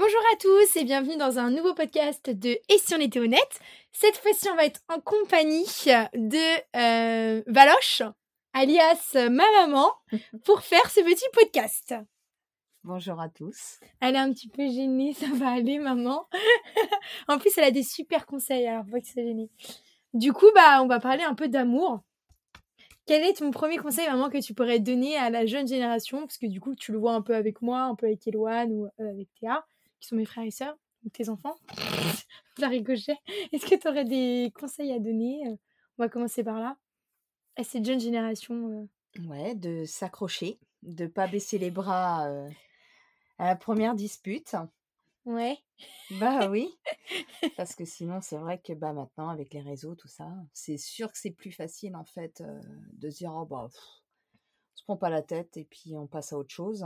Bonjour à tous et bienvenue dans un nouveau podcast de Et si on était honnête? Cette fois-ci, on va être en compagnie de euh, Valoche, alias ma maman, pour faire ce petit podcast. Bonjour à tous. Elle est un petit peu gênée, ça va aller, maman. en plus, elle a des super conseils, alors faut que c'est gêné. Du coup, bah, on va parler un peu d'amour. Quel est ton premier conseil, maman, que tu pourrais donner à la jeune génération? Parce que du coup, tu le vois un peu avec moi, un peu avec Eloane ou euh, avec Théa qui sont mes frères et sœurs, tes enfants. La ricochet. Est-ce que tu aurais des conseils à donner euh? On va commencer par là. À cette jeune génération. Euh? Ouais, de s'accrocher, de pas baisser les bras euh, à la première dispute. Ouais. Bah oui. Parce que sinon, c'est vrai que bah, maintenant, avec les réseaux, tout ça, c'est sûr que c'est plus facile en fait de se dire oh bah, on se prend pas la tête et puis on passe à autre chose.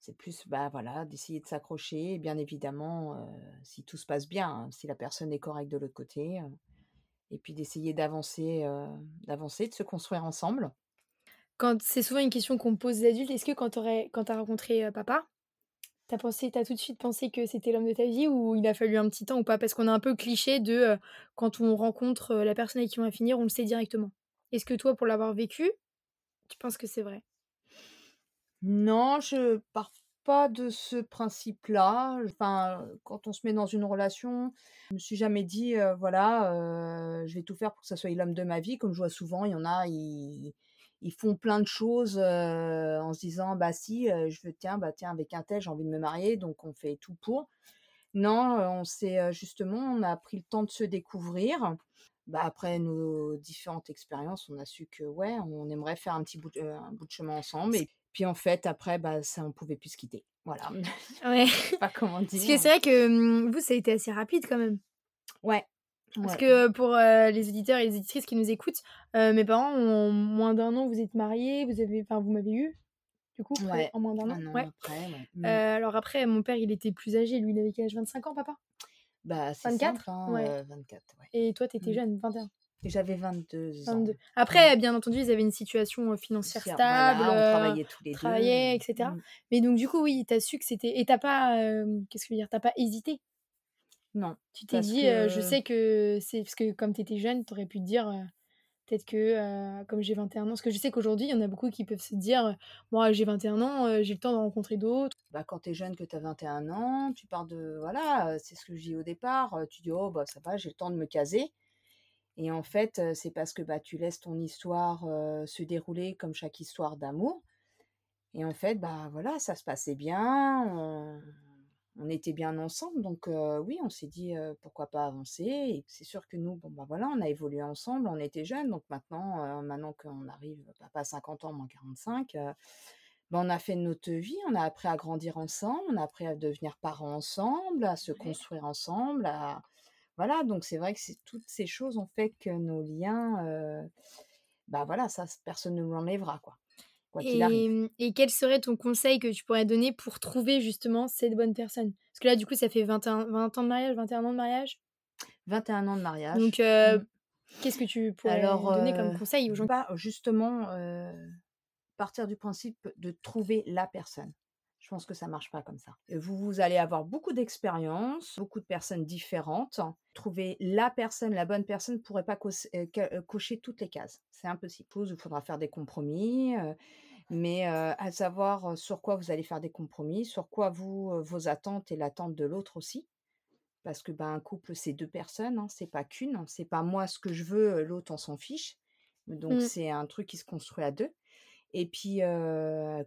C'est plus, bah voilà, d'essayer de s'accrocher. Et bien évidemment, si tout se passe bien, hein, si la personne est correcte de l'autre côté, et puis d'essayer d'avancer, d'avancer, de se construire ensemble. Quand c'est souvent une question qu'on pose aux adultes, est-ce que quand tu as rencontré papa, t'as pensé, tout de suite pensé que c'était l'homme de ta vie ou il a fallu un petit temps ou pas? Parce qu'on a un peu cliché de quand on rencontre la personne avec qui on va finir, on le sait directement. Est-ce que toi, pour l'avoir vécu, tu penses que c'est vrai? Non, je pars pas de ce principe-là. Enfin, quand on se met dans une relation, je me suis jamais dit, voilà, je vais tout faire pour que ça soit l'homme de ma vie. Comme je vois souvent, il y en a, ils, font plein de choses en se disant, bah si, je veux, tiens, bah tiens, avec un tel, j'ai envie de me marier, donc on fait tout pour. Non, on s'est justement, on a pris le temps de se découvrir. Bah, après nos différentes expériences, on a su que ouais, on aimerait faire un petit bout, un bout de chemin ensemble. Et puis en fait, après, bah, ça, on pouvait plus se quitter. Voilà. Ouais. pas comment dire. Parce que c'est vrai que mmh, vous, ça a été assez rapide quand même. Ouais. Parce que pour les auditeurs et les auditrices qui nous écoutent, mes parents ont moins d'un an, vous êtes mariés, vous avez, enfin, vous m'avez eu, du coup, ouais. en moins d'un an. ouais. Après. Mmh. alors après, mon père, il était plus âgé, lui, il avait quel âge? 25 ans, papa? Bah, 24 simple, hein, ouais. 24, ouais. Et toi, t'étais Mmh. jeune, 21 j'avais 22 ans. 22. Après, bien entendu, ils avaient une situation financière stable, voilà, on travaillait tous les travaillait, deux. etc. Mmh. Mais donc, du coup, oui, t'as su que c'était. Et t'as pas. Qu'est-ce que je veux dire T'as pas hésité? Non. Tu t'es dit, que... je sais que c'est. Parce que comme t'étais jeune, t'aurais pu te dire. Peut-être que, comme j'ai 21 ans, parce que je sais qu'aujourd'hui, il y en a beaucoup qui peuvent se dire Moi, j'ai 21 ans, j'ai le temps de rencontrer d'autres. Bah, quand t'es jeune, que t'as 21 ans, tu pars de. Voilà, c'est ce que je dis au départ. Tu dis Oh, bah, ça va, j'ai le temps de me caser. Et en fait, c'est parce que bah, tu laisses ton histoire se dérouler comme chaque histoire d'amour. Et en fait, bah voilà, ça se passait bien, on, on était bien ensemble. Donc oui, on s'est dit pourquoi pas avancer. Et c'est sûr que nous, bon bah voilà, on a évolué ensemble, on était jeunes. Donc maintenant, maintenant qu'on arrive bah, pas à 50 ans, mais à 45, bah, on a fait notre vie, on a appris à grandir ensemble, on a appris à devenir parents ensemble, à se construire ensemble, à voilà, donc c'est vrai que toutes ces choses ont fait que nos liens, bah voilà, ça, personne ne nous l'enlèvera, quoi. Quoi qu'il arrive. Et, et quel serait ton conseil que tu pourrais donner pour trouver justement cette bonne personne? Parce que là, du coup, ça fait 21, 20 ans de mariage, 21 ans de mariage? 21 ans de mariage. Donc, Mmh. qu'est-ce que tu pourrais Alors, donner comme conseil aux gens? pas justement partir du principe de trouver la personne. Je pense que ça marche pas comme ça. Vous, vous allez avoir beaucoup d'expériences, beaucoup de personnes différentes. Trouver la personne, la bonne personne, ne pourrait pas cocher toutes les cases. C'est impossible. Il faudra faire des compromis, mais à savoir sur quoi vous allez faire des compromis, sur quoi vous, vos attentes et l'attente de l'autre aussi. Parce que ben, un couple, c'est deux personnes, hein, c'est pas qu'une. C'est pas moi ce que je veux, l'autre on s'en fiche. Donc Mmh. c'est un truc qui se construit à deux. Et puis,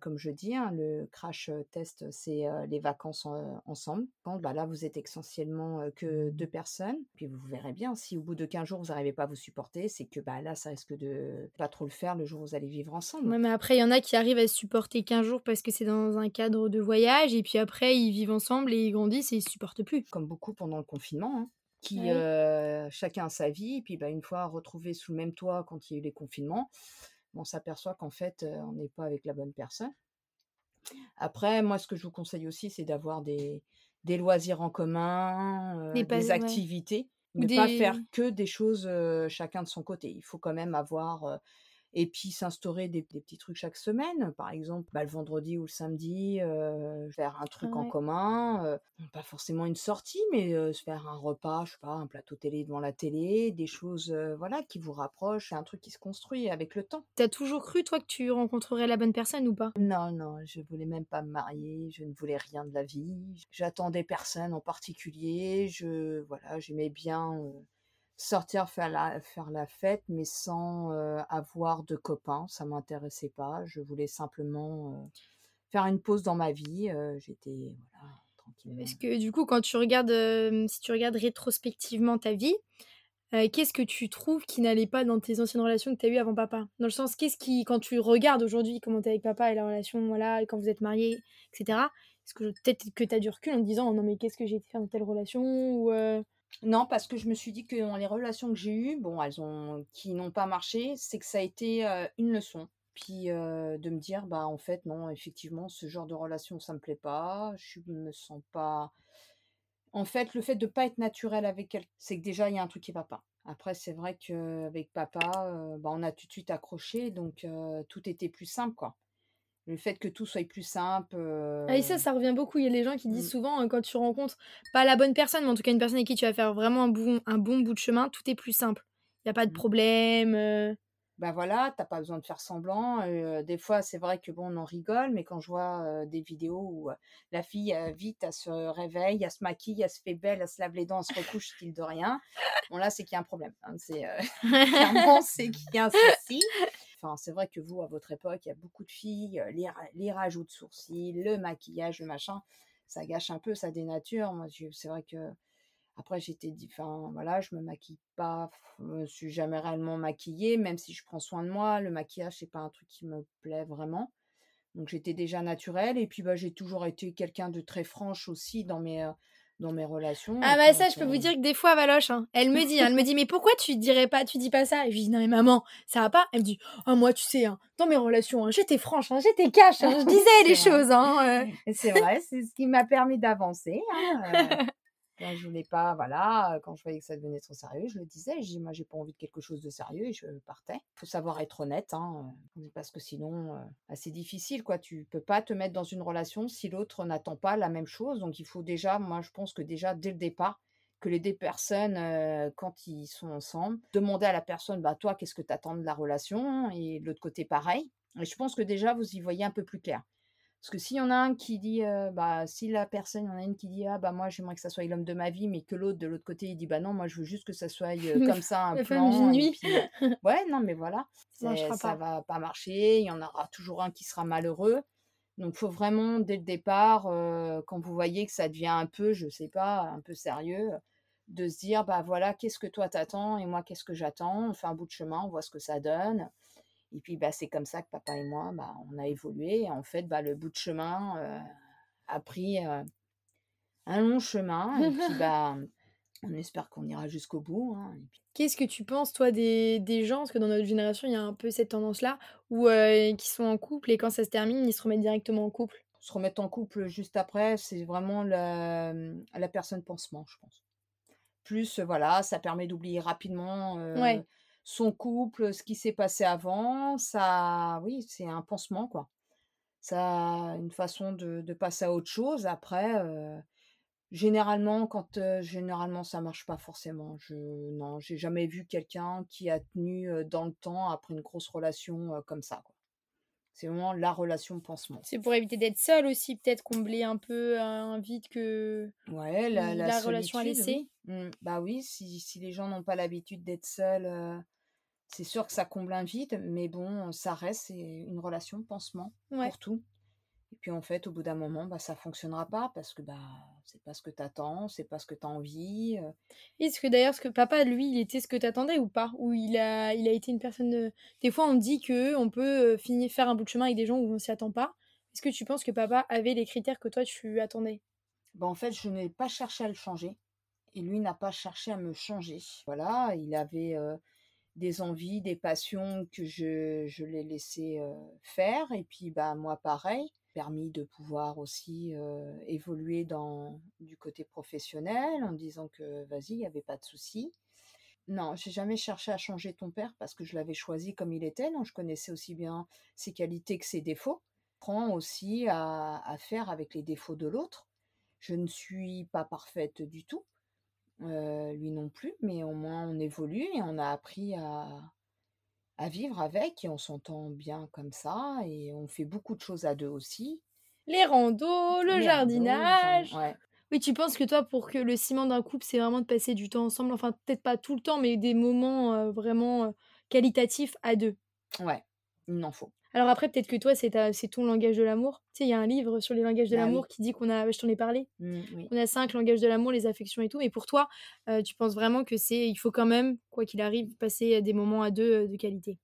comme je dis, hein, le crash test, c'est les vacances ensemble. Quand, bah, là, vous êtes essentiellement que deux personnes. Puis vous verrez bien, si au bout de 15 jours, vous n'arrivez pas à vous supporter, c'est que bah, là, ça risque de pas trop le faire le jour où vous allez vivre ensemble. Ouais, mais après, il y en a qui arrivent à se supporter 15 jours parce que c'est dans un cadre de voyage. Et puis après, ils vivent ensemble et ils grandissent et ils se supportent plus. Comme beaucoup pendant le confinement, hein, qui Ouais. chacun a sa vie. Et puis, bah, une fois retrouvés sous le même toit quand il y a eu les confinements, on s'aperçoit qu'en fait, on n'est pas avec la bonne personne. Après, moi, ce que je vous conseille aussi, c'est d'avoir des, des loisirs en commun, Des pas- des ouais. activités, Ou ne pas faire que des choses euh, chacun de son côté. Il faut quand même avoir et puis s'instaurer des, des petits trucs chaque semaine. Par exemple, bah, le vendredi ou le samedi, euh, faire un truc en commun. euh, pas forcément une sortie, mais euh, se faire un repas, je sais pas, un plateau télé devant la télé, des choses voilà, qui vous rapprochent, un truc qui se construit avec le temps. T'as toujours cru, toi, que tu rencontrerais la bonne personne ou pas? Non, non, je voulais même pas me marier, je ne voulais rien de la vie. J'attendais personne en particulier. Je, voilà, j'aimais bien sortir faire la, faire la fête, mais sans euh, avoir de copains. Ça m'intéressait pas. Je voulais simplement euh, faire une pause dans ma vie. euh, J'étais voilà, tranquillement. Est-ce que du coup, quand tu regardes, si tu regardes rétrospectivement ta vie, qu'est-ce que tu trouves qui n'allait pas dans tes anciennes relations que tu as eues avant papa? Dans le sens, qu'est-ce qui, quand tu regardes aujourd'hui comment tu es avec papa et la relation, voilà, et quand vous êtes mariés, etc., est-ce que peut-être que tu as du recul en te disant, oh non, mais qu'est-ce que j'ai été faire dans telle relation? ou, Non, parce que je me suis dit que dans les relations que j'ai eues, bon, elles ont, qui n'ont pas marché, c'est que ça a été une leçon. Puis de me dire, bah en fait, non, effectivement, ce genre de relation, ça me plaît pas. Je me sens pas. En fait, le fait de pas être naturel avec elle, c'est que déjà, il y a un truc qui va pas. Après, c'est vrai qu'avec papa, bah, on a tout de suite accroché, donc tout était plus simple, quoi. Le fait que tout soit plus simple. Ah, et euh, ça, ça revient beaucoup. Il y a des gens qui disent Mm. souvent, euh, quand tu rencontres pas la bonne personne, mais en tout cas une personne avec qui tu vas faire vraiment un bon, un bon bout de chemin, tout est plus simple. Il n'y a pas de Mm. problème. Ben voilà, t'as pas besoin de faire semblant. des fois, c'est vrai que bon, on en rigole, mais quand je vois des vidéos où la fille, vite, elle se réveille, elle se maquille, elle se fait belle, elle se lave les dents, elle se recouche, style de rien. Bon, là, c'est qu'il y a un problème. hein, c'est, clairement, c'est qu'il y a un souci. Enfin, c'est vrai que vous, à votre époque, il y a beaucoup de filles, les, les rajouts de sourcils, le maquillage, le machin, ça gâche un peu, ça dénature. Moi, c'est vrai que après, j'étais dit, enfin, voilà, je me maquille pas, je me suis jamais réellement maquillée, même si je prends soin de moi. Le maquillage, c'est pas un truc qui me plaît vraiment. Donc, j'étais déjà naturelle. Et puis, bah, j'ai toujours été quelqu'un de très franche aussi dans mes, dans mes relations. Ah bah ça, je peux vous dire que des fois, Valoche, hein, elle me dit, hein, elle me dit, mais pourquoi tu dirais pas, tu dis pas ça? Et je lui dis, non mais maman, ça va pas? Elle me dit, oh moi, tu sais, hein, dans mes relations, hein, j'étais franche, hein, j'étais cash, je disais les vrai. choses. Hein, euh. C'est vrai, c'est ce qui m'a permis d'avancer. euh, quand je voulais pas, voilà, quand je voyais que ça devenait trop sérieux, je le disais. Je dis, moi, j'ai pas envie de quelque chose de sérieux et je partais. Faut savoir être honnête, hein, euh, parce que sinon, euh, bah, c'est difficile, quoi. Tu peux pas te mettre dans une relation si l'autre n'attend pas la même chose. Donc, il faut déjà, moi, je pense que déjà, dès le départ, que les deux personnes, euh, quand ils sont ensemble, demander à la personne, bah, toi, qu'est-ce que tu attends de la relation? Et l'autre côté, pareil. Et je pense que déjà, vous y voyez un peu plus clair. Parce que s'il y en a un qui dit, euh, bah, si la personne, il y en a une qui dit, ah, bah, moi, j'aimerais que ça soit l'homme de ma vie, mais que l'autre, de l'autre côté, il dit, bah, non, moi, je veux juste que ça soit euh, comme ça, un plan. et nuit. puis, ouais, non, mais voilà, Ça ça pas. va pas marcher. Il y en aura toujours un qui sera malheureux. Donc, faut vraiment, dès le départ, euh, quand vous voyez que ça devient un peu, je sais pas, un peu sérieux, de se dire, bah, voilà, qu'est-ce que toi t'attends et moi, qu'est-ce que j'attends? On fait un bout de chemin, on voit ce que ça donne. Et puis, bah, c'est comme ça que papa et moi, bah, on a évolué. Et en fait, bah, le bout de chemin euh, a pris euh, un long chemin. Et puis, bah, on espère qu'on ira jusqu'au bout. hein. Puis, Qu'est-ce que tu penses, toi, des, des gens, parce que dans notre génération, il y a un peu cette tendance-là, où euh, qui sont en couple et quand ça se termine, ils se remettent directement en couple? se remettre en couple juste après, c'est vraiment la, la personne pansement, je pense. Plus, voilà, ça permet d'oublier rapidement euh, Ouais. Son couple, ce qui s'est passé avant. Ça, oui, c'est un pansement, quoi. Ça a une façon de, de passer à autre chose. Après, euh, généralement, quand euh, généralement ça marche pas forcément. Je, non, j'ai jamais vu quelqu'un qui a tenu euh, dans le temps après une grosse relation comme ça, quoi. C'est vraiment la relation pansement. C'est pour éviter d'être seul aussi, peut-être combler un peu un vide que Ouais, la, la la relation a laissé. oui. Mm, Bah oui, si, si les gens n'ont pas l'habitude d'être seuls, euh, c'est sûr que ça comble un vide, mais bon, ça reste c'est une relation pansement Ouais. pour tout. Et puis en fait, au bout d'un moment, bah, ça fonctionnera pas parce que bah, c'est pas ce que tu attends, c'est pas ce que tu as envie. Est-ce que d'ailleurs, ce que papa, lui, il était ce que t'attendais ou pas? Ou il a, il a été une personne. euh, Des fois, on dit que on peut finir faire un bout de chemin avec des gens où on s'y attend pas. Est-ce que tu penses que papa avait les critères que toi tu attendais? Bah, en fait, je n'ai pas cherché à le changer et lui n'a pas cherché à me changer. Voilà, il avait euh, des envies, des passions que je, je l'ai laissé faire et puis bah moi pareil, permis de pouvoir aussi évoluer dans du côté professionnel en disant que vas-y, il n'y avait pas de souci. Non, j'ai jamais cherché à changer ton père parce que je l'avais choisi comme il était, donc je connaissais aussi bien ses qualités que ses défauts. Prends aussi à, à faire avec les défauts de l'autre. Je ne suis pas parfaite du tout, euh, lui non plus, mais au moins on évolue et on a appris à, à vivre avec et on s'entend bien comme ça et on fait beaucoup de choses à deux aussi. Les randos, le Les randos, jardinage. ouais. Oui, tu penses que toi, pour que le ciment d'un couple, c'est vraiment de passer du temps ensemble, enfin peut-être pas tout le temps, mais des moments euh, vraiment euh, qualitatifs à deux? Ouais, il m'en faut. Alors après, peut-être que toi, c'est ta- c'est ton langage de l'amour. Tu sais, il y a un livre sur les langages de Bah oui. l'amour qui dit qu'on a, je t'en ai parlé, Mm, oui. on a cinq langages de l'amour, les affections et tout. Mais pour toi, euh, tu penses vraiment que c'est, il faut quand même, quoi qu'il arrive, passer des moments à deux euh, de qualité?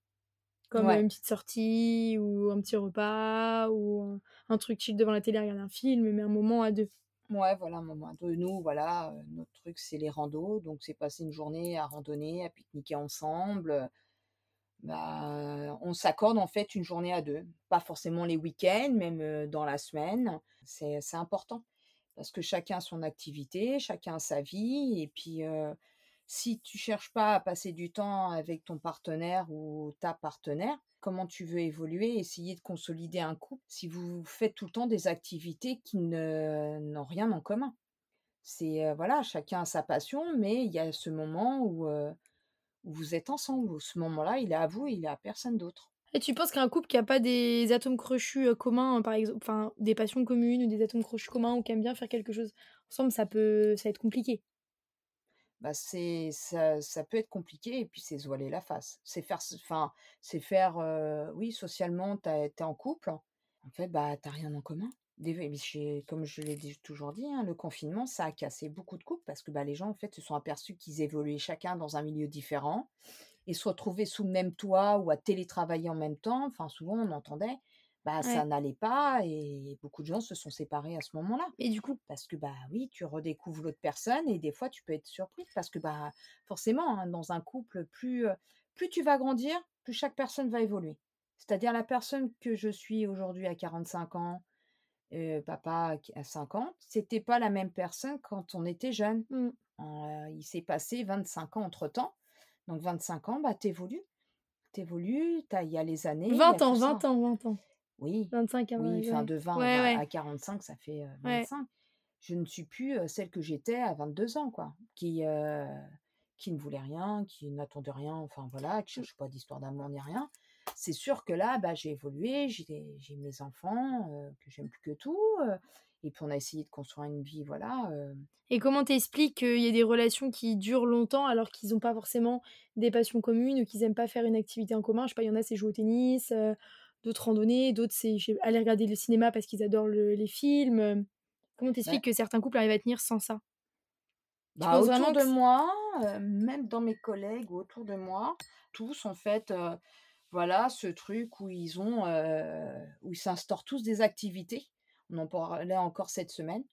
Comme Ouais. euh, une petite sortie ou un petit repas ou un, un truc chill devant la télé, regarder un film, mais un moment à deux. Ouais, voilà, un moment de nous, voilà, notre truc, c'est les randos. Donc, c'est passer une journée à randonner, à pique-niquer ensemble. Bah, on s'accorde en fait une journée à deux. Pas forcément les week-ends, même dans la semaine. C'est, important parce que chacun a son activité, chacun a sa vie. Et puis, si tu cherches pas à passer du temps avec ton partenaire ou ta partenaire, comment tu veux évoluer, essayer de consolider un couple si vous faites tout le temps des activités qui n'ont rien en commun? C'est, voilà, chacun a sa passion, mais il y a ce moment où vous êtes ensemble, ce moment-là, il est à vous et il est à personne d'autre. Et tu penses qu'un couple qui a pas des atomes crochus euh, communs, euh, par exemple, enfin des passions communes ou des atomes crochus communs ou qui aiment bien faire quelque chose ensemble, ça peut, ça va être compliqué? Bah, c'est, ça, ça peut être compliqué et puis c'est se voiler la face. C'est faire, enfin, c'est faire, euh, oui, socialement, t'es en couple. En fait, bah, t'as rien en commun. Comme je l'ai toujours dit, hein, le confinement, ça a cassé beaucoup de couples parce que bah, les gens, en fait, se sont aperçus qu'ils évoluaient chacun dans un milieu différent et se retrouver sous le même toit ou à télétravailler en même temps. Enfin, souvent, on entendait, bah, ça n'allait pas et beaucoup de gens se sont séparés à ce moment-là. Et du coup, Parce que, bah oui, tu redécouvres l'autre personne et des fois, tu peux être surpris parce que, bah, forcément, hein, dans un couple, plus, plus tu vas grandir, plus chaque personne va évoluer. C'est-à-dire la personne que je suis aujourd'hui à 45 ans, euh, papa à 50, c'était pas la même personne quand on était jeune. mm, Euh, il s'est passé 25 ans entre-temps. Donc 25 ans, bah, t'évolues. T'évolues, il y a les années. il y a 20 ans, tout ça. 20 ans, 20 ans. Oui, 25 ans. oui, enfin de 20 à Ouais, 20 ouais. à 45, ça fait euh, Ouais. 25. Je ne suis plus euh, celle que j'étais à 22 ans, quoi. Qui, euh, qui ne voulait rien, qui n'attendait rien, enfin voilà, qui cherche pas d'histoire d'amour ni rien. C'est sûr que là, bah, j'ai évolué, j'ai mes enfants, euh, que j'aime plus que tout. euh, et puis on a essayé de construire une vie, voilà. euh, Et comment t'expliques qu'il y a des relations qui durent longtemps alors qu'ils n'ont pas forcément des passions communes ou qu'ils aiment pas faire une activité en commun? Je sais pas, il y en a, c'est jouer au tennis, d'autres randonnées, d'autres, c'est aller regarder le cinéma parce qu'ils adorent le- les films. Comment t'expliques que certains couples arrivent à tenir sans ça? Bah, autour vraiment de moi, même dans mes collègues ou autour de moi, tous en fait, voilà, ce truc où ils ont, où ils s'instaurent tous des activités. On en parlait encore cette semaine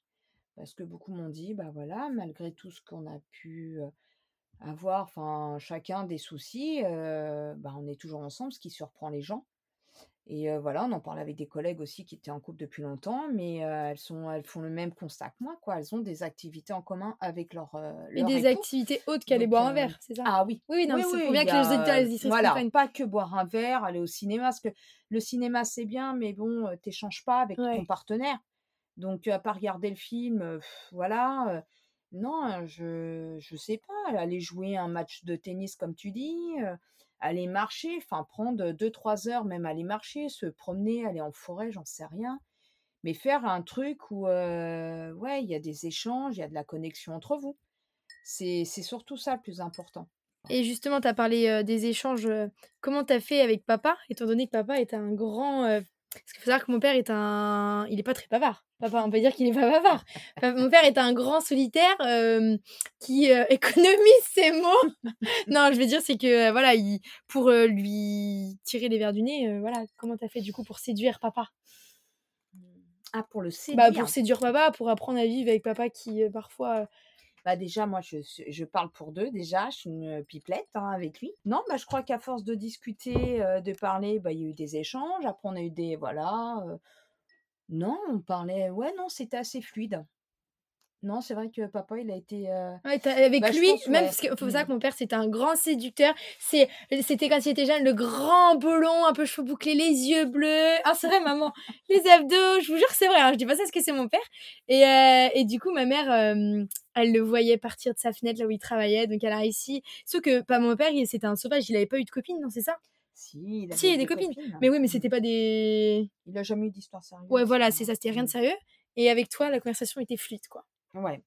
parce que beaucoup m'ont dit, bah voilà, malgré tout ce qu'on a pu avoir, enfin chacun des soucis, bah on est toujours ensemble, ce qui surprend les gens. Et euh, voilà, on en parle avec des collègues aussi qui étaient en couple depuis longtemps, mais euh, elles sont, elles font le même constat que moi, quoi. Elles ont des activités en commun avec leur, euh, Et leur des époux. activités autres qu'aller boire un verre, c'est ça? ah oui, Oui, non, oui, mais c'est oui, pour bien que les auditeurs les voilà, pas que boire un verre, aller au cinéma, parce que le cinéma c'est bien, mais bon, t'échanges pas avec ton partenaire. Donc, à pas regarder le film, pff, voilà. non, je, je sais pas, aller jouer un match de tennis comme tu dis, aller marcher, enfin prendre deux, trois heures, même aller marcher, se promener, aller en forêt, j'en sais rien. Mais faire un truc où, ouais, il y a des échanges, il y a de la connexion entre vous. C'est, surtout ça le plus important. Et justement, tu as parlé des échanges. comment tu as fait avec papa, étant donné que papa est un grand. Parce qu'il faut savoir que mon père est un. Il est pas très bavard. Papa, on peut dire qu'il est pas bavard. Mon père est un grand solitaire euh, qui euh, économise ses mots. non, je veux dire, c'est que euh, voilà, il... pour lui tirer les verres du nez, voilà, comment t'as fait du coup pour séduire papa? Ah, pour le Bah, séduire. pour séduire papa, pour apprendre à vivre avec papa qui parfois. Bah déjà, moi, je, parle pour deux. Déjà, je suis une pipelette hein, avec lui. Non, bah, je crois qu'à force de discuter, de parler, bah, il y a eu des échanges. Après, on a eu des... Voilà. Non, on parlait... Ouais, non, c'était assez fluide. Non, c'est vrai que papa, il a été. euh, Ouais, avec Bah, lui, pense, même ouais. parce qu'il faut savoir Mm. que mon père c'était un grand séducteur. C'est, c'était quand il était jeune, le grand blond, un peu cheveux bouclés, les yeux bleus. Ah c'est vrai maman, les abdos. Je vous jure c'est vrai. Hein, je dis pas ça parce que c'est mon père. Et, euh, et du coup ma mère, euh, elle le voyait partir de sa fenêtre là où il travaillait, donc elle a réussi. Sauf que pas mon père, il- c'était un sauvage. Il avait pas eu de copine, non c'est ça? Si, il Si, avait des copines. copines. Mais oui, mais c'était pas des. Il a jamais eu d'histoire sérieuse. Ouais voilà, c'est ça. C'était rien de mm. sérieux. Et avec toi, la conversation était fluide quoi. Ouais.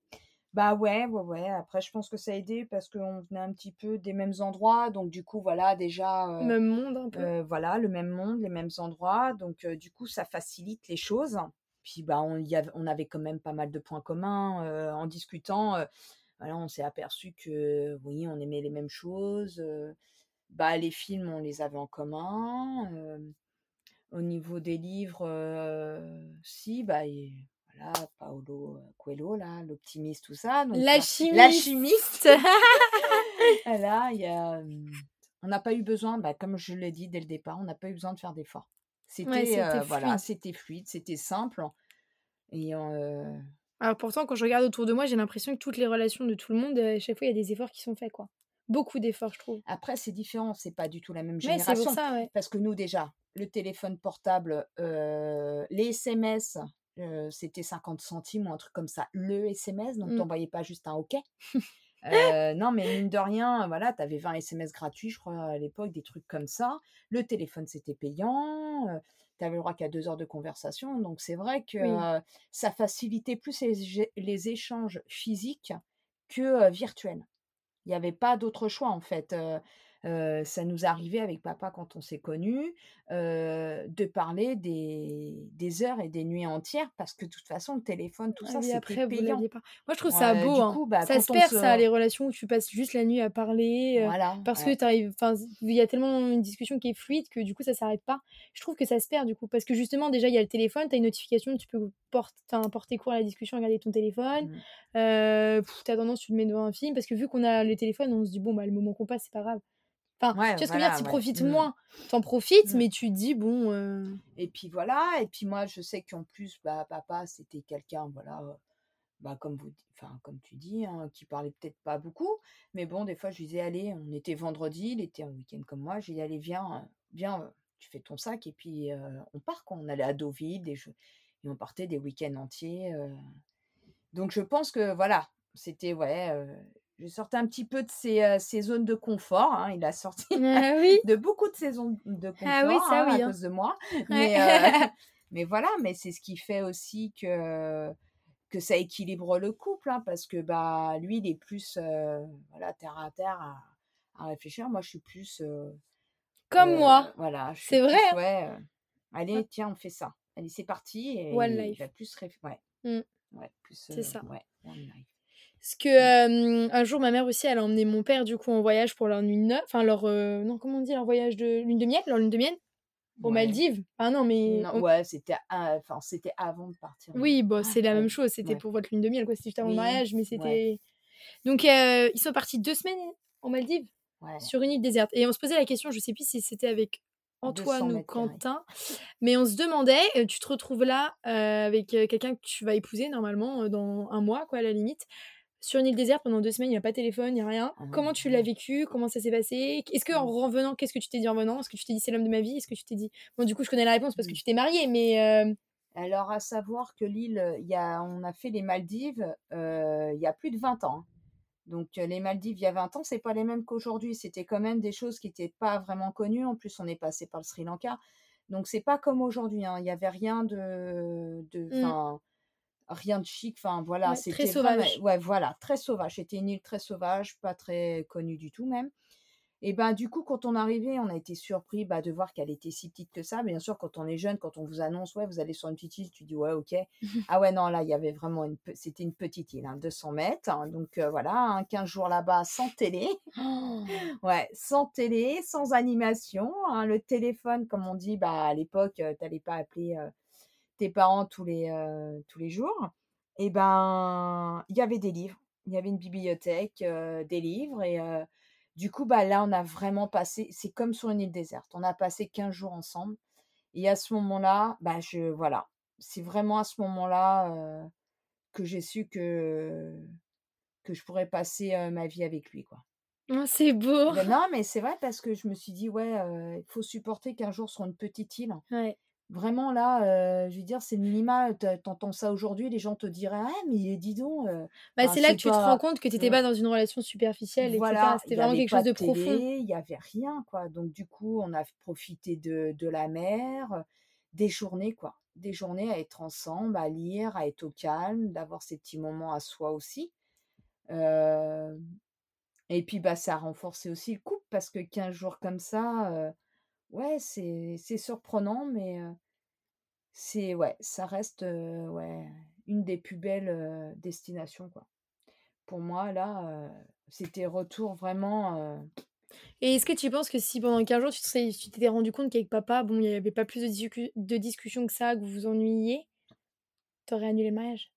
Bah ouais, ouais, ouais. Après, je pense que ça a aidé parce qu'on venait un petit peu des mêmes endroits. Donc, du coup, voilà, déjà, euh, Même monde un peu. euh, voilà, le même monde, les mêmes endroits. Donc, euh, du coup, ça facilite les choses. Puis, bah, on, y avait, on avait quand même pas mal de points communs. euh, en discutant, euh, voilà, on s'est aperçu que, oui, on aimait les mêmes choses. euh, bah, les films, on les avait en commun. euh, au niveau des livres, euh, si, bah, et voilà, Paolo Coelho, là, l'optimiste, tout ça. Donc, La euh, chimiste. Voilà, il y a, euh, on n'a pas eu besoin, bah, comme je l'ai dit dès le départ, on n'a pas eu besoin de faire d'efforts. C'était, euh, voilà, fluide. c'était fluide, c'était simple. Et euh, Alors pourtant, quand je regarde autour de moi, j'ai l'impression que toutes les relations de tout le monde, euh, à chaque fois, il y a des efforts qui sont faits, quoi. Beaucoup d'efforts, je trouve. après, c'est différent, c'est pas du tout la même Ouais, c'est pour génération. ça, ouais. Parce que nous, déjà, le téléphone portable, euh, les SMS, euh, c'était 50 centimes ou un truc comme ça, le SMS, donc Mm. t'envoyais pas juste un OK. Euh, non, mais mine de rien, voilà, tu avais 20 SMS gratuits, je crois, à l'époque, des trucs comme ça. Le téléphone, c'était payant. tu avais le droit qu'à deux heures de conversation. Donc, c'est vrai que Oui. euh, ça facilitait plus les, les échanges physiques que euh, virtuels. Il n'y avait pas d'autre choix, en fait. Euh, ça nous arrivait avec papa quand on s'est connus euh, de parler des, des heures et des nuits entières parce que de toute façon, le téléphone, tout Ah ça, c'était vous payant. pas. Moi, je trouve ça beau. du hein. coup, bah, ça se perd, se- ça, les relations où tu passes juste la nuit à parler. Voilà. Parce ouais. que t'arrives, enfin, il y a tellement une discussion qui est fluide que du coup ça s'arrête pas. Je trouve que ça se perd du coup parce que justement déjà il y a le téléphone, t'as une notification, tu peux porter, porter court à la discussion, regarder ton téléphone. Mm. Euh, pff, t'as tendance tu te mets devant un film parce que vu qu'on a le téléphone, on se dit bon bah le moment qu'on passe c'est pas grave. Enfin, Ouais, tu vois ce que je veux dire, tu ouais. profites Mm. moins, t'en profites, Mm. mais tu dis bon. euh, Et puis voilà, et puis moi je sais qu'en plus, bah, papa c'était quelqu'un, voilà, euh, bah, comme, vous, comme tu dis, hein, qui parlait peut-être pas beaucoup, mais bon, des fois je lui disais, allez, on était vendredi, il était en week-end comme moi, j'ai dit, allez, viens, viens, euh, tu fais ton sac, et puis euh, on part, quoi. On allait à Deauville, et on partait des week-ends entiers. euh. Donc je pense que voilà, c'était, ouais, je sortais un petit peu de ces, euh, zones de confort, hein, il a sorti Ah oui. de beaucoup de saisons de confort Ah oui, ça hein, oui, à hein. cause de moi. Ouais. Mais, euh, mais voilà, mais c'est ce qui fait aussi que, que ça équilibre le couple, hein, parce que bah, lui, il est plus euh, voilà, terre à terre à, à réfléchir. Moi, je suis plus. Comme moi. Voilà, C'est vrai, ouais, allez, tiens, on fait ça. Allez, c'est parti. Et One il life. va plus ouais. Mm. Ouais, plus, C'est ça. Ouais, one life. Parce que euh, un jour, ma mère aussi, elle a emmené mon père du coup en voyage pour leur nuit de noces. Enfin, leur. euh, non, comment on dit Leur voyage de lune de miel Leur lune de miel? Aux Ouais. Maldives. Ah non, mais. Non, on- ouais, c'était enfin, c'était avant de partir. Oui, bon, c'est la ouais, même chose. C'était ouais. pour votre lune de miel, quoi. C'était juste avant le mariage, mais c'était. Donc, euh, ils sont partis deux semaines aux Maldives sur une île déserte. Et on se posait la question, je sais plus si c'était avec 200 Antoine ou. Quentin, mais on se demandait, tu te retrouves là euh, avec quelqu'un que tu vas épouser normalement dans un mois, quoi, à la limite, sur une île déserte pendant deux semaines, il n'y a pas de téléphone, il n'y a rien. Ah Comment tu l'as vécu? Comment ça s'est passé? Est-ce que en revenant, qu'est-ce que tu t'es dit en revenant? Est-ce que tu t'es dit c'est l'homme de ma vie? Est-ce que tu t'es dit bon du coup je connais la réponse parce que Mm. tu t'es mariée, mais euh, Alors, à savoir que l'île, il y a, on a fait les Maldives euh, il y a plus de 20 ans. hein. Donc, euh, les Maldives, il y a 20 ans, c'est pas les mêmes qu'aujourd'hui. C'était quand même des choses qui n'étaient pas vraiment connues. En plus, on est passé par le Sri Lanka. Donc, c'est pas comme aujourd'hui. hein. Il n'y avait rien de. de Mm. 'fin, rien de chic. Enfin, voilà. Ouais, très c'était vraiment- sauvage. ouais, voilà. Très sauvage. C'était une île très sauvage, pas très connue du tout, même. Et ben du coup, quand on arrivé, on a été surpris bah, de voir qu'elle était si petite que ça. Bien sûr, quand on est jeune, quand on vous annonce, ouais, vous allez sur une petite île, tu dis, ouais, ok. ah ouais, non, là, il y avait vraiment une, c'était une petite île, hein, 200 mètres. hein. donc euh, voilà, hein, 15 jours là-bas sans télé. oh, Ouais, sans télé, sans animation. hein. le téléphone, comme on dit, bah, à l'époque, tu n'allais pas appeler euh, tes parents tous les, euh, tous les jours. Et ben, il y avait des livres. Il y avait une bibliothèque, euh, des livres. Et du coup, bah, là, on a vraiment passé, c'est comme sur une île déserte. On a passé 15 jours ensemble. Et à ce moment-là, bah, je, voilà, c'est vraiment à ce moment-là que j'ai su que que je pourrais passer, ma vie avec lui, quoi. Oh, c'est beau! Ben non, mais c'est vrai parce que je me suis dit: «Ouais, il faut supporter qu'un jour sur une petite île». Ouais. Vraiment là, je veux dire, c'est le minima, tu entends ça aujourd'hui, les gens te diraient: «Ah mais dis donc, Bah, c'est là que tu te rends compte que tu étais pas dans une relation superficielle voilà, C'était vraiment quelque chose de, profond. Il y avait rien, quoi. Donc du coup, on a profité de de la mer, des journées, quoi. Des journées à être ensemble, à lire, à être au calme, d'avoir ces petits moments à soi aussi. et puis, bah, ça a renforcé aussi le couple parce que 15 jours comme ça, ouais, c'est surprenant, mais c'est ouais, ça reste, une des plus belles, destinations, quoi. Pour moi, là, c'était retour vraiment, Et est-ce que tu penses que si pendant 15 jours, tu t'étais rendu compte qu'avec papa, bon, il y avait pas plus de de discussions que ça, que vous vous ennuyiez, tu aurais annulé le mariage?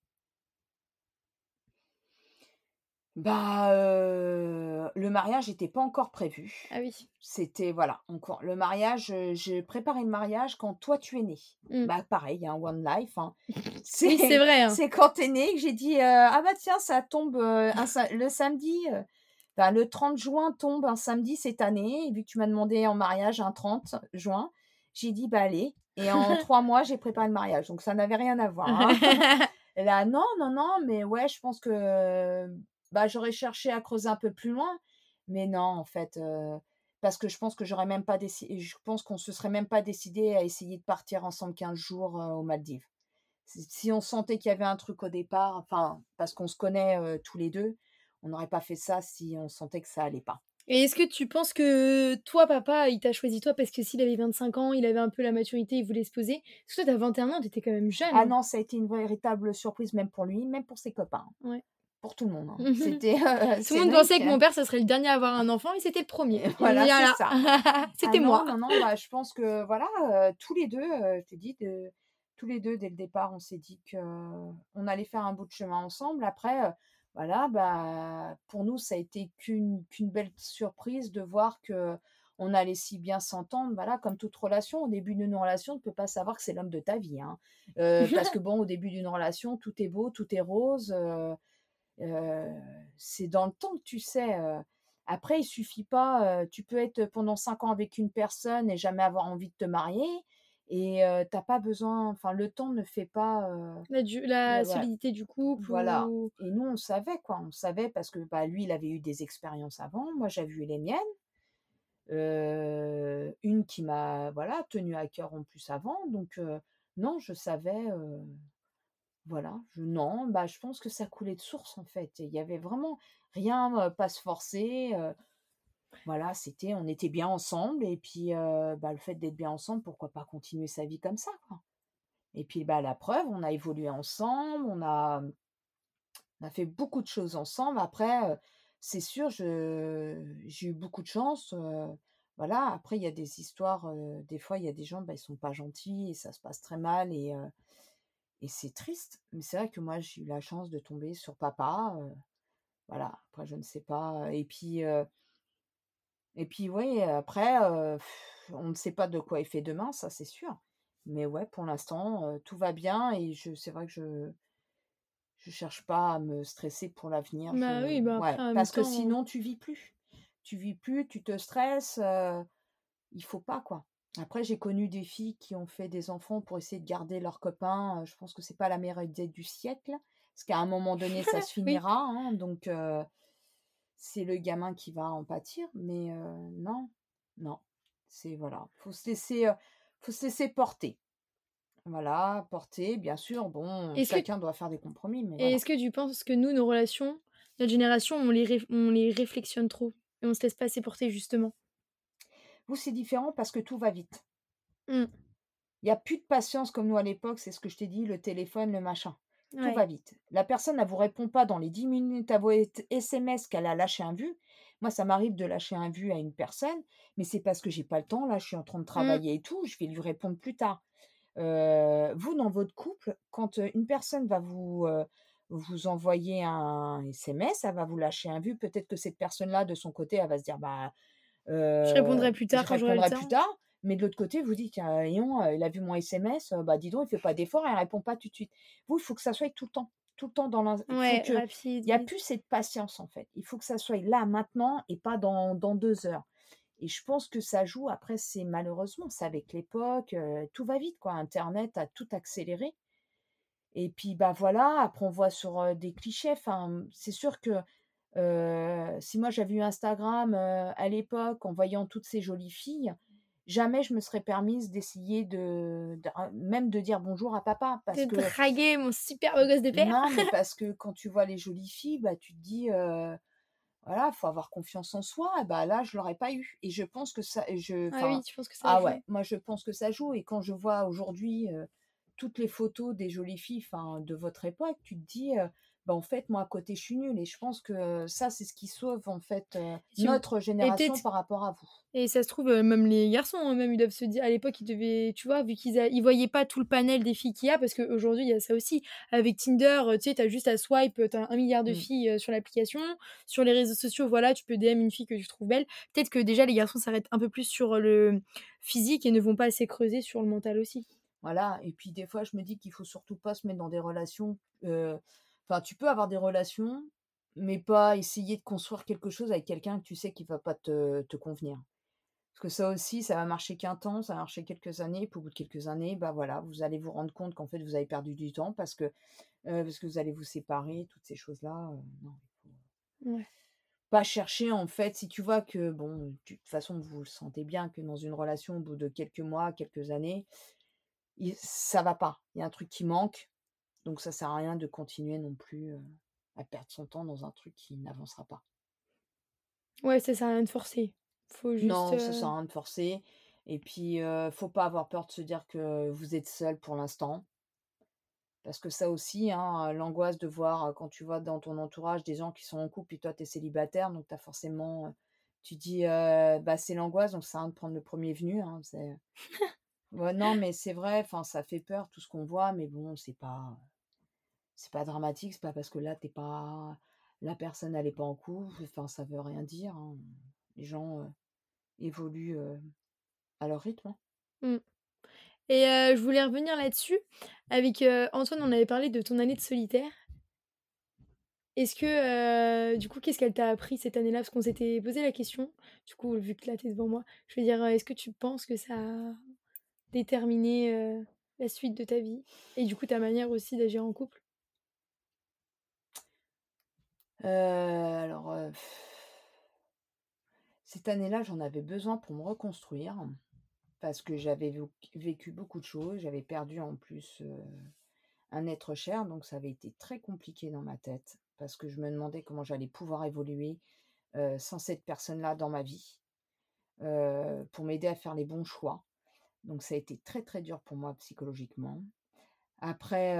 Bah, le mariage n'était pas encore prévu. Ah oui. C'était voilà, encore le mariage, j'ai préparé le mariage quand toi tu es né. Mmh. Bah, pareil, il y a un one life, hein. Oui, c'est vrai, hein. c'est quand tu es né que j'ai dit, «Ah bah tiens, ça tombe, le samedi, bah, le 30 juin tombe un samedi cette année et vu que tu m'as demandé en mariage un 30 juin, j'ai dit: «Bah, allez» et en trois mois, j'ai préparé le mariage donc ça n'avait rien à voir, hein. Là, non, non, non, mais ouais, je pense que bah, j'aurais cherché à creuser un peu plus loin, mais non, en fait, parce que je pense que j'aurais même pas décidé, je pense qu'on se serait même pas décidé à essayer de partir ensemble 15 jours aux Maldives. Si on sentait qu'il y avait un truc au départ, enfin, parce qu'on se connaît tous les deux, on n'aurait pas fait ça si on sentait que ça allait pas. Et est-ce que tu penses que toi, papa, il t'a choisi toi parce que s'il avait 25 ans, il avait un peu la maturité, il voulait se poser? Parce que toi, t'as 21 ans, t'étais quand même jeune. Ah non, ça a été une véritable surprise, même pour lui, même pour ses copains. Ouais pour tout le monde. Hein. C'était. tout le monde pensait que mon père, ce serait le dernier à avoir un enfant et c'était le premier. Voilà, c'est ça. c'était ah moi. Non, non, bah, je pense que voilà, tous les deux, je te dis, de, tous les deux, dès le départ, on s'est dit qu'on allait faire un bout de chemin ensemble. Après, voilà, bah, pour nous, ça a été qu'une qu'une belle surprise de voir que on allait si bien s'entendre. Voilà, comme toute relation, au début d'une relation, tu ne peux pas savoir que c'est l'homme de ta vie. Hein. parce que bon, au début d'une relation, tout est beau, tout est rose c'est dans le temps que tu sais. après, il suffit pas. tu peux être pendant cinq ans avec une personne et jamais avoir envie de te marier. Et t'as pas besoin. Enfin, le temps ne fait pas. la, la solidité du couple. Voilà. Et nous, on savait quoi. On savait parce que bah, lui, il avait eu des expériences avant. Moi, j'avais eu les miennes. une qui m'a voilà tenu à cœur en plus avant. Donc non, je savais voilà, je non, bah, je pense que ça coulait de source, en fait. Il y avait vraiment rien, pas se forcer, voilà, c'était on était bien ensemble et puis, bah, le fait d'être bien ensemble, pourquoi pas continuer sa vie comme ça, quoi? Et puis, bah, la preuve, on a évolué ensemble, on a on a fait beaucoup de choses ensemble. Après, c'est sûr, j'ai eu beaucoup de chance, voilà. Après, il y a des histoires, des fois, il y a des gens, bah, ils sont pas gentils et ça se passe très mal et et c'est triste, mais c'est vrai que moi, j'ai eu la chance de tomber sur papa. voilà, après, je ne sais pas. Et puis, et puis oui, après, on ne sait pas de quoi il fait demain, ça c'est sûr. Mais ouais, pour l'instant, tout va bien et je, c'est vrai que je je cherche pas à me stresser pour l'avenir. Bah oui, bah parce que sinon, tu vis plus. Tu vis plus, tu te stresses. il faut pas, quoi. Après, j'ai connu des filles qui ont fait des enfants pour essayer de garder leurs copains. Je pense que c'est pas la meilleure idée du siècle, parce qu'à un moment donné, ça se finira. Hein, donc, c'est le gamin qui va en pâtir. Mais non, non, c'est voilà, faut se laisser, faut se laisser porter. Voilà, porter, bien sûr. Bon, chacun doit faire des compromis. Mais et est-ce que tu penses que nous, nos relations, notre génération, on les, on les réflexionne trop et on se laisse pas assez porter justement? Vous, c'est différent parce que tout va vite. Mmh. Il n'y a plus de patience comme nous à l'époque, c'est ce que je t'ai dit, le téléphone, le machin. Tout va vite. La personne ne vous répond pas dans les 10 minutes à vos SMS qu'elle a lâché un vu. Moi, ça m'arrive de lâcher un vu à une personne, mais c'est parce que j'ai pas le temps. Là, je suis en train de mmh. travailler et tout. Je vais lui répondre plus tard. vous, dans votre couple, quand une personne va vous, vous envoyer un SMS, elle va vous lâcher un vu. Peut-être que cette personne-là, de son côté, elle va se dire bah je répondrai plus tard je répondrai plus tard. Mais de l'autre côté, vous dites, il a vu mon SMS, bah dis donc, il fait pas d'effort, il répond pas tout de suite. Vous, il faut que ça soit tout le temps. tout le temps dans l'in il faut Ouais, que rapide, il y a plus cette patience, en fait. Il faut que ça soit là, maintenant et pas dans dans 2 heures et je pense que ça joue après c'est malheureusement, c'est avec l'époque, tout va vite, quoi. Internet a tout accéléré et puis, bah, voilà, après on voit sur, des clichés, enfin, c'est sûr que, si moi j'avais eu Instagram, à l'époque en voyant toutes ces jolies filles, jamais je me serais permise d'essayer de de ra même de dire bonjour à papa parce De que draguer mon super beau gosse de père. non, mais parce que quand tu vois les jolies filles, bah, tu te dis, heu, voilà, faut avoir confiance en soi et bah, là, je l'aurais pas eu et je pense que ça je Ah oui, tu penses que ça ah joue? ouais, moi je pense que ça joue et quand je vois aujourd'hui, toutes les photos des jolies filles, enfin, de votre époque, tu te dis, «Bah, en fait, moi à côté, je suis nulle» et je pense que ça, c'est ce qui sauve en fait, Tu notre génération par rapport à vous. et ça se trouve, heu, même les garçons, hein, même ils doivent se dire à l'époque, ils devaient tu vois, vu qu'ils a ils voyaient pas tout le panel des filles qu'il y a parce qu'aujourd'hui, il y a ça aussi. Avec Tinder, heu, tu sais, tu as juste à swipe, heu, tu as 1 000 000 de Mmh. filles, sur l'application. Sur les réseaux sociaux, voilà, tu peux DM une fille que tu trouves belle. Peut-être que déjà les garçons s'arrêtent un peu plus sur, le physique et ne vont pas assez creuser sur le mental aussi. Voilà et puis des fois, je me dis qu'il faut surtout pas se mettre dans des relations, enfin, tu peux avoir des relations, mais pas essayer de construire quelque chose avec quelqu'un que tu sais qui va pas te te convenir. Parce que ça aussi, ça va marcher qu'un temps, ça va marcher quelques années, puis au bout de quelques années, bah, voilà, vous allez vous rendre compte qu'en fait, vous avez perdu du temps parce que, heu, parce que vous allez vous séparer, toutes ces choses-là, heu, non, il faut Ouais. pas chercher en fait, si tu vois que bon, tu de toute façon, vous le sentez bien que dans une relation, au bout de quelques mois, quelques années, ça va pas. Il y a un truc qui manque, donc ça sert à rien de continuer non plus, à perdre son temps dans un truc qui n'avancera pas. Ouais, ça sert à rien de forcer. Faut juste, Non, ça sert à rien de forcer et puis, heu, faut pas avoir peur de se dire que vous êtes seul pour l'instant. Parce que ça aussi, hein, l'angoisse de voir, quand tu vois dans ton entourage des gens qui sont en couple et toi tu es célibataire, donc tu as forcément, tu dis, bah, c'est l'angoisse, donc ça sert à rien de prendre le premier venu, hein, ouais, non, mais c'est vrai, ça fait peur tout ce qu'on voit, mais bon, c'est pas c'est pas dramatique, c'est pas parce que là tu es pas la personne elle est pas en couple, enfin, ça veut rien dire, hein. Les gens, évoluent, à leur rythme, hein. Mmh et je voulais revenir là-dessus. Avec, Antoine, on avait parlé de ton année de solitaire. Est-ce que, du coup, qu'est-ce qu'elle t'a appris cette année-là? Parce qu'on s'était posé la question. Du coup, vu que là, tu es devant moi, je veux dire, est-ce que tu penses que ça a déterminé, la suite de ta vie et du coup, ta manière aussi d'agir en couple? Heu, alors, heu, cette année-là, j'en avais besoin pour me reconstruire parce que j'avais vécu beaucoup de choses. J'avais perdu en plus, heu, un être cher, donc ça avait été très compliqué dans ma tête parce que je me demandais comment j'allais pouvoir évoluer, sans cette personne-là dans ma vie, pour m'aider à faire les bons choix. Donc ça a été très, très dur pour moi psychologiquement. Après,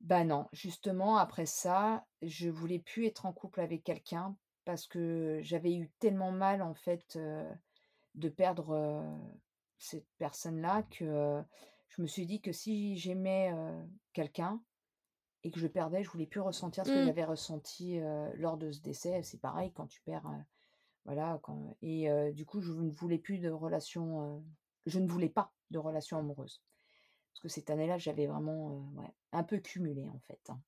bah, non, justement après ça, je voulais plus être en couple avec quelqu'un parce que j'avais eu tellement mal en fait, heu, de perdre, heu, cette personne-là que, heu, je me suis dit que si j'aimais, heu, quelqu'un et que je le perdais, je voulais plus ressentir ce que Mmh. j'avais ressenti, heu, lors de ce décès. C'est pareil quand tu perds, heu, voilà quand et heu, du coup, je ne voulais plus de relation, heu, je ne voulais pas de relation amoureuse. Parce que cette année-là, j'avais vraiment, ouais, un peu cumulé en fait, hein.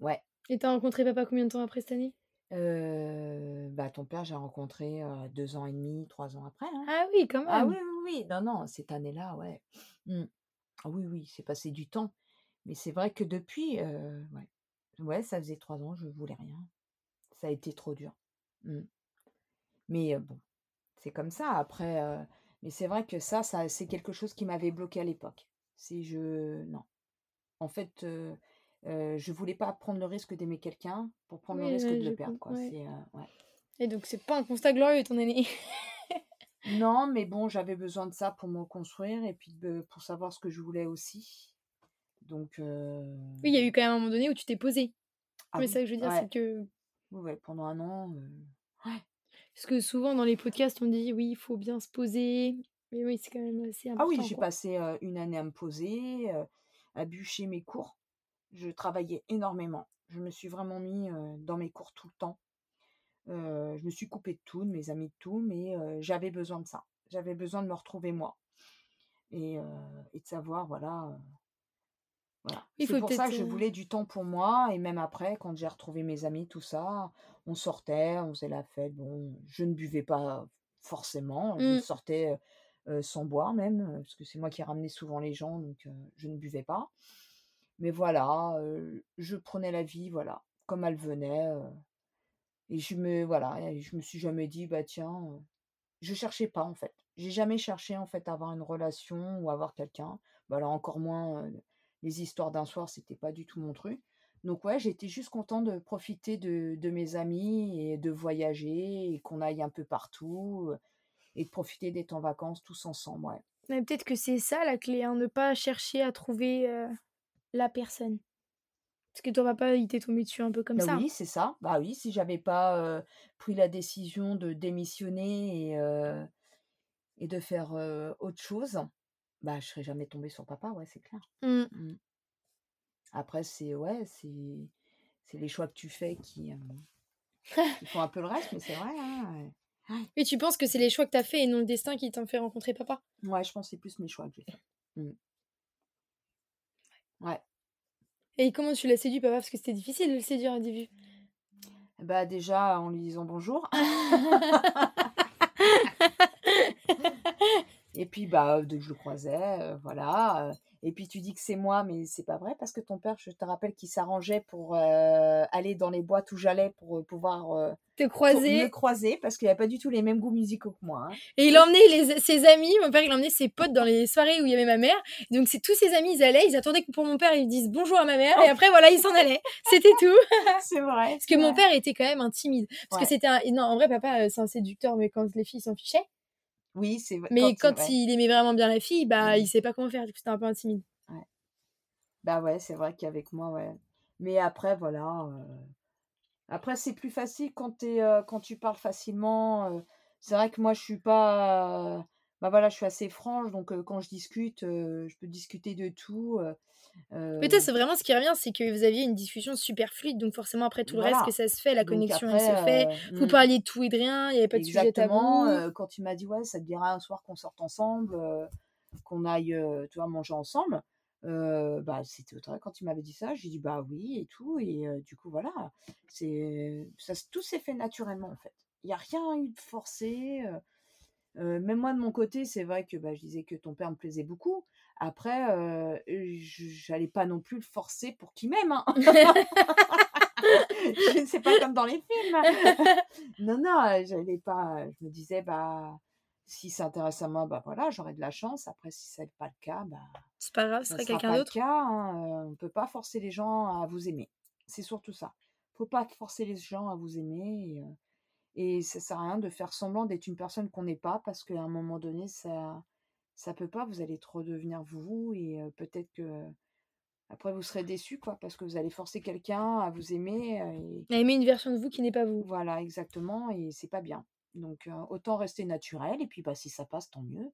Ouais. Et tu as rencontré papa combien de temps après cette année? Bah, ton père, j'ai rencontré, heu, 2 ans et demi, 3 ans après, hein. Ah oui, quand Ah même! oui, oui, oui, non, non, cette année-là, ouais. Ah oui, oui, c'est passé du temps. Mais c'est vrai que depuis, ouais, ouais, ça faisait 3 ans, je voulais rien. Ça a été trop dur. Mmh. Mais, bon, c'est comme ça après, mais c'est vrai que ça ça c'est quelque chose qui m'avait bloquée à l'époque. C'est je non. En fait, heu heu, je voulais pas prendre le risque d'aimer quelqu'un pour prendre le risque de le perdre, quoi. ouais ouais. et donc c'est pas un constat glorieux ton année. Non, mais bon, j'avais besoin de ça pour me reconstruire et puis pour savoir ce que je voulais aussi. Donc, Oui, il y a eu quand même un moment donné où tu t'es posé. ah Oui, c'est ça que je veux dire, c'est que ouais, pendant un an, ouais. Parce que souvent dans les podcasts, on dit: «Oui, il faut bien se poser», mais oui, c'est quand même assez Ah oui, important, j'ai passé, 1 année à me poser, à bûcher mes cours. Je travaillais énormément. Je me suis vraiment mis, dans mes cours tout le temps. Je me suis coupée de tout, de mes amis, de tout, mais j'avais besoin de ça. J'avais besoin de me retrouver moi et et de savoir, voilà, Voilà. C'est pour ça que je voulais du temps pour moi et même après, quand j'ai retrouvé mes amis, tout ça, on sortait, on faisait la fête. Bon, je ne buvais pas forcément, je Mmh. sortais, sans boire même, parce que c'est moi qui ramenais souvent les gens, donc je ne buvais pas. Mais voilà, je prenais la vie, voilà, comme elle venait, et je me voilà et je me suis jamais dit: «Bah tiens», je cherchais pas en fait. J'ai jamais cherché en fait à avoir une relation ou à avoir quelqu'un. Bah, alors encore moins, les histoires d'un soir, c'était pas du tout mon truc. Donc ouais, j'étais juste contente de profiter de de mes amis et de voyager et qu'on aille un peu partout, heu et de profiter d'être en vacances tous ensemble, ouais. Mais peut-être que c'est ça la clé, hein, ne pas chercher à trouver, heu, la personne. Parce que ton papa, il t'est tombé dessus un peu comme Bah ça. oui, c'est ça. Bah oui, si j'avais pas, heu, pris la décision de démissionner et et de faire, autre chose, bah, je serais jamais tombée sur papa, ouais, c'est clair. Mmh. Mmh. Après c'est ouais, c'est c'est les choix que tu fais qui, hem, qui font un peu le reste, mais c'est vrai, hein, ouais. Et tu penses que c'est les choix que tu as fait et non le destin qui t'ont fait rencontrer papa? Ouais, je pense que c'est plus mes choix que j'ai fait. Mmh. Ouais. Et comment tu l'as séduit papa? Parce que c'était difficile de le séduire au début. Bah, déjà en lui disant bonjour. Et puis, bah, que je le croisais, heu, voilà, et puis tu dis que c'est moi, mais c'est pas vrai parce que ton père, je te rappelle qu'il s'arrangeait pour, heu, aller dans les boîtes où j'allais pour, pouvoir, heu, Te pour me croiser croiser parce qu'il avait pas du tout les mêmes goûts musicaux que moi, hein. et il emmenait les ses amis, mon père, il emmenait ses potes dans les soirées où il y avait ma mère. Donc c'est tous ses amis, ils allaient, ils attendaient que pour mon père, ils disent bonjour à ma mère et après voilà, ils s'en allaient. C'était tout. C'est vrai, Parce que mon père était quand même un timide. Parce que c'était un non, en vrai papa, heu, c'est un séducteur, mais quand les filles s'en fichaient. Oui, c'est vrai, Mais quand, il aimait vraiment bien la fille, bah, il savait pas comment faire, du coup, c'était un peu un timide. Ouais. Bah, ouais, c'est vrai qu'avec moi, ouais. Mais après voilà, heu, après c'est plus facile quand tu es, heu, quand tu parles facilement, heu, c'est vrai que moi je suis pas, bah, voilà, je suis assez franche donc quand je discute, je peux discuter de tout, heu Mais c'est vraiment ce qui revient, c'est que vous aviez une discussion super fluide, donc forcément après tout le reste que ça se fait, la Donc connexion elle se fait. Vous mmh. parliez de tout et de rien, il y avait pas de sujet tabou. quand tu m'as dit: «Ouais, ça te dirait un soir qu'on sorte ensemble, qu'on aille, tu vois, manger ensemble?» bah, c'était vrai quand il m'avait dit ça, j'ai dit: «Bah, oui» et tout et du coup, voilà, c'est ça tout s'est fait naturellement, en fait. Il y a rien eu de forcé, heu, même moi de mon côté, c'est vrai que, bah, je disais que ton père me plaisait beaucoup. Après, heu, j j'allais pas non plus le forcer pour qu'il m'aime, hein. C'est pas comme dans les films. Non, non, j'allais pas, je me disais: «Bah, s'il s'intéresse à moi, bah, voilà, j'aurai de la chance. Après si c'est pas le cas, bah, C'est pas grave, ce ça sera sera quelqu'un d'autre. cas, hein, on peut pas forcer les gens à vous aimer. C'est surtout ça. Faut pas forcer les gens à vous aimer et et ça sert à rien de faire semblant d'être une personne qu'on n'est pas parce qu'à un moment donné, ça ça peut pas, vous allez trop devenir vous et peut-être qu'après vous serez déçus, quoi, parce que vous allez forcer quelqu'un à vous aimer, et À aimer une version de vous qui n'est pas vous. voilà, exactement et c'est pas bien. Donc autant rester naturel et puis, bah, si ça passe, tant mieux.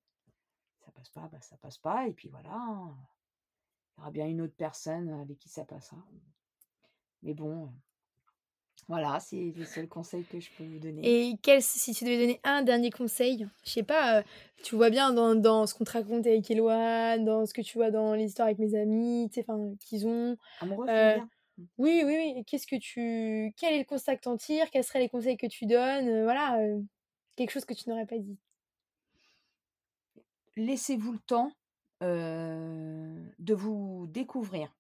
Ça passe pas, bah, ça passe pas et puis voilà, hein. Il y aura bien une autre personne avec qui ça passera. Mais bon, voilà, c'est les seuls conseils que je peux vous donner. Et quel si tu devais donner un dernier conseil, je sais pas, heu, tu vois bien dans dans ce qu'on te raconte avec Eloane, dans ce que tu vois dans les histoires avec mes amis, tu sais, qu'ils ont, Amoureux, dire? Mmh. oui, oui, oui, qu'est-ce que tu quel est le constat que tu en tires? Quels seraient les conseils que tu donnes? Heu, voilà, heu, quelque chose que tu n'aurais pas dit. Laissez-vous le temps, de vous découvrir.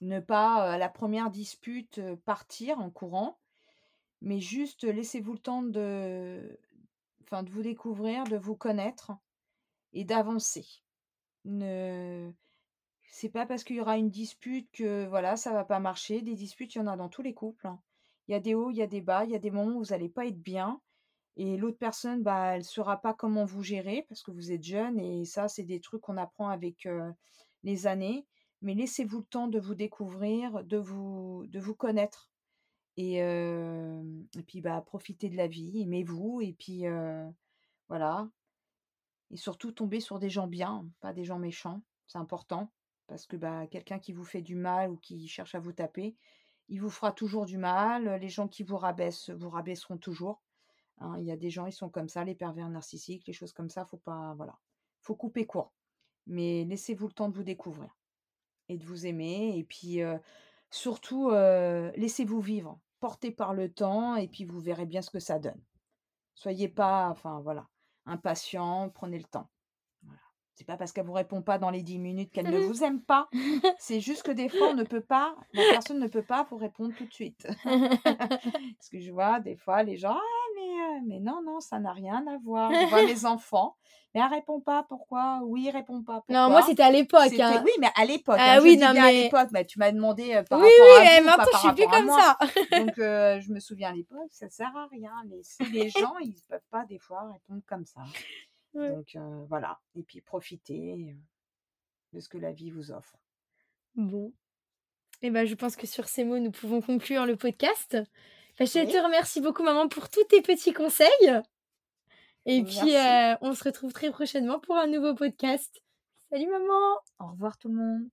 Ne pas, à la première dispute, partir en courant, mais juste laissez-vous le temps de enfin, de vous découvrir, de vous connaître et d'avancer. Ne c'est pas parce qu'il y aura une dispute que, voilà, ça va pas marcher. Des disputes, il y en a dans tous les couples, hein. Il y a des hauts, il y a des bas, il y a des moments où vous allez pas être bien et l'autre personne, bah, elle saura pas comment vous gérer parce que vous êtes jeune et ça, c'est des trucs qu'on apprend avec, les années. Mais laissez-vous le temps de vous découvrir, de vous connaître et puis, bah, profitez de la vie, aimez-vous et puis, voilà et surtout tomber sur des gens bien, pas des gens méchants. C'est important parce que, bah, quelqu'un qui vous fait du mal ou qui cherche à vous taper, il vous fera toujours du mal. Les gens qui vous rabaissent, vous rabaisseront toujours, hein. Il y a des gens, ils sont comme ça, les pervers narcissiques, les choses comme ça, faut pas voilà, faut couper court. Mais laissez-vous le temps de vous découvrir. Et de vous aimer. Et puis, euh, surtout, euh, laissez-vous vivre, portez par le temps, et puis vous verrez bien ce que ça donne. Soyez pas, enfin voilà, impatient, prenez le temps. Voilà. C'est pas parce qu'elle vous répond pas dans les 10 minutes qu'elle ne vous aime pas. C'est juste que des fois, on ne peut pas, la personne ne peut pas vous répondre tout de suite. Parce que je vois des fois les gens, ah, mais, mais non, non, ça n'a rien à voir. Je vois mes enfants, mais elle répond pas, pourquoi? Oui, répond pas, pourquoi Non, moi, c'était à l'époque. Hein. Oui, mais à l'époque. Ah hein, oui, je dis non, bien à mais- l'époque, mais tu m'as demandé euh, par oui, rapport oui, à mais vous, pas maintenant, je suis plus comme ça. Donc, euh, je me souviens à l'époque, ça sert à rien. Les, si les gens, ils peuvent pas des fois répondre comme ça. Ouais. Donc, euh, voilà. Et puis, profitez de ce que la vie vous offre. Bon. Et ben, je pense que sur ces mots, nous pouvons conclure le podcast. Bah, je Oui. te remercie beaucoup, maman, pour tous tes petits conseils. Et puis, euh, on se retrouve très prochainement pour un nouveau podcast. Salut, maman Au revoir tout le monde.